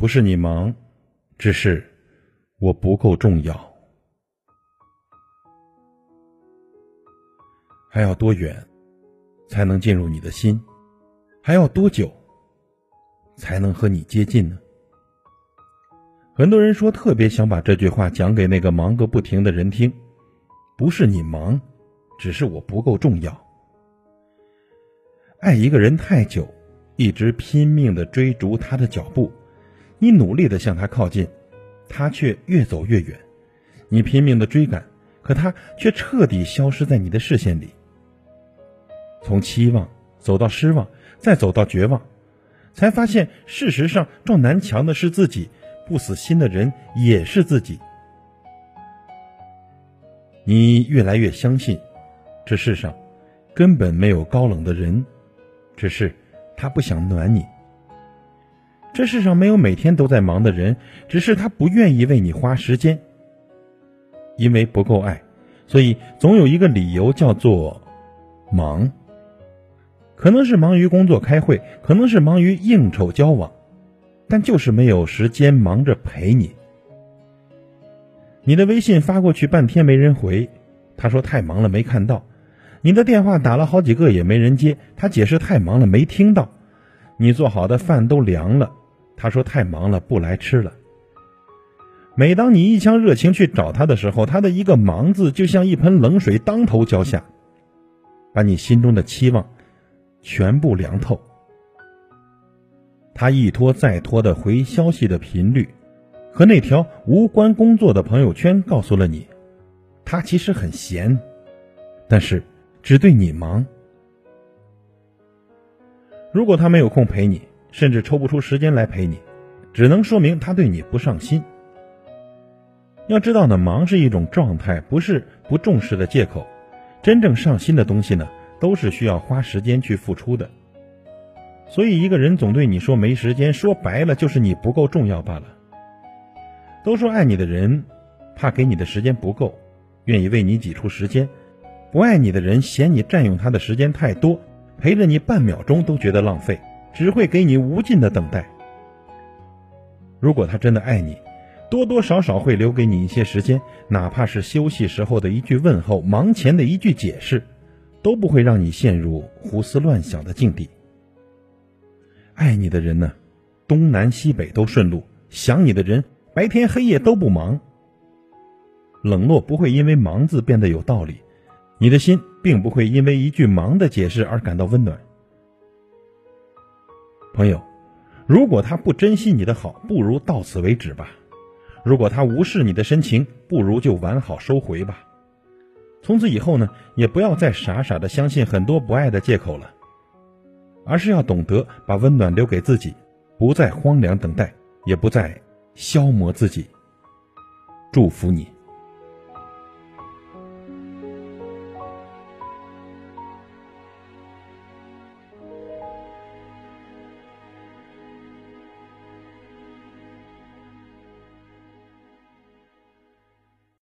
不是你忙，只是我不够重要。还要多远才能进入你的心？还要多久才能和你接近呢？很多人说特别想把这句话讲给那个忙个不停的人听，不是你忙，只是我不够重要。爱一个人太久，一直拼命的追逐他的脚步，你努力的向他靠近，他却越走越远；你拼命的追赶，可他却彻底消失在你的视线里。从期望走到失望，再走到绝望，才发现事实上撞南墙的是自己，不死心的人也是自己。你越来越相信，这世上根本没有高冷的人，只是他不想暖你。这世上没有每天都在忙的人，只是他不愿意为你花时间。因为不够爱，所以总有一个理由叫做忙。可能是忙于工作开会，可能是忙于应酬交往，但就是没有时间忙着陪你。你的微信发过去半天没人回，他说太忙了没看到；你的电话打了好几个也没人接，他解释太忙了没听到；你做好的饭都凉了，他说太忙了不来吃了。每当你一腔热情去找他的时候，他的一个“忙”字就像一盆冷水当头浇下，把你心中的期望。全部凉透。他一拖再拖的回消息的频率，和那条无关工作的朋友圈告诉了你，他其实很闲，但是只对你忙。如果他没有空陪你，甚至抽不出时间来陪你，只能说明他对你不上心。要知道呢，忙是一种状态，不是不重视的借口。真正上心的东西呢？都是需要花时间去付出的，所以一个人总对你说没时间，说白了就是你不够重要罢了。都说爱你的人，怕给你的时间不够，愿意为你挤出时间；不爱你的人，嫌你占用他的时间太多，陪着你半秒钟都觉得浪费，只会给你无尽的等待。如果他真的爱你，多多少少会留给你一些时间，哪怕是休息时候的一句问候，忙前的一句解释。都不会让你陷入胡思乱想的境地。爱你的人呢，东南西北都顺路；想你的人，白天黑夜都不忙。冷落不会因为“忙”字变得有道理，你的心并不会因为一句“忙”的解释而感到温暖。朋友，如果他不珍惜你的好，不如到此为止吧；如果他无视你的深情，不如就完好收回吧。从此以后呢，也不要再傻傻的相信很多不爱的借口了，而是要懂得把温暖留给自己，不再荒凉等待，也不再消磨自己。祝福你。